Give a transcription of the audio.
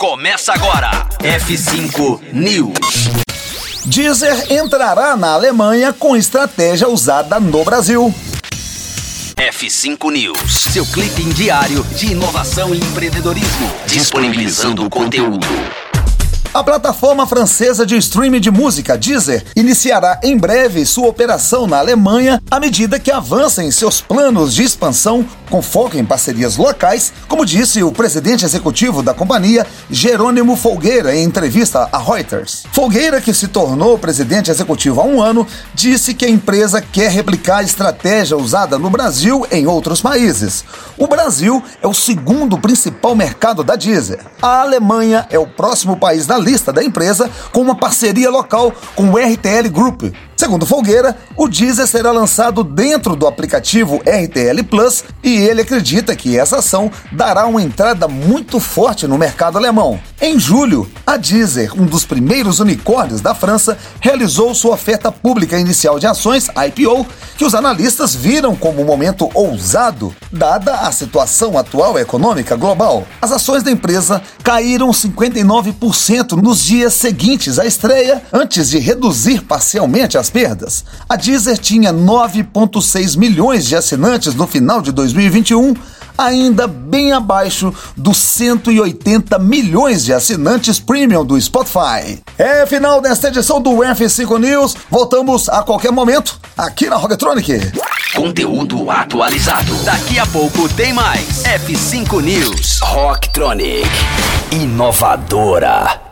Começa agora. F5 News. Deezer entrará na Alemanha com estratégia usada no Brasil. F5 News, seu clipe diário de inovação e empreendedorismo, disponibilizando o conteúdo. A plataforma francesa de streaming de música Deezer iniciará em breve sua operação na Alemanha à medida que avança em seus planos de expansão com foco em parcerias locais, como disse o presidente executivo da companhia, Jerônimo Folgueira, em entrevista à Reuters. Folgueira, que se tornou presidente executivo há um ano, disse que a empresa quer replicar a estratégia usada no Brasil em outros países. O Brasil é o segundo principal mercado da Deezer. A Alemanha é o próximo país da lista da empresa com uma parceria local com o RTL Group, Segundo Folgueira, o Deezer será lançado dentro do aplicativo RTL Plus e ele acredita que essa ação dará uma entrada muito forte no mercado alemão. Em julho, a Deezer, um dos primeiros unicórnios da França, realizou sua oferta pública inicial de ações, IPO, que os analistas viram como um momento ousado, dada a situação atual econômica global. As ações da empresa caíram 59% nos dias seguintes à estreia, antes de reduzir parcialmente as perdas. A Deezer tinha 9,6 milhões de assinantes no final de 2021, ainda bem abaixo dos 180 milhões de assinantes premium do Spotify. É final desta edição do F5 News. Voltamos a qualquer momento aqui na Rocktronic. Conteúdo atualizado. Daqui a pouco tem mais. F5 News. Rocktronic. Inovadora.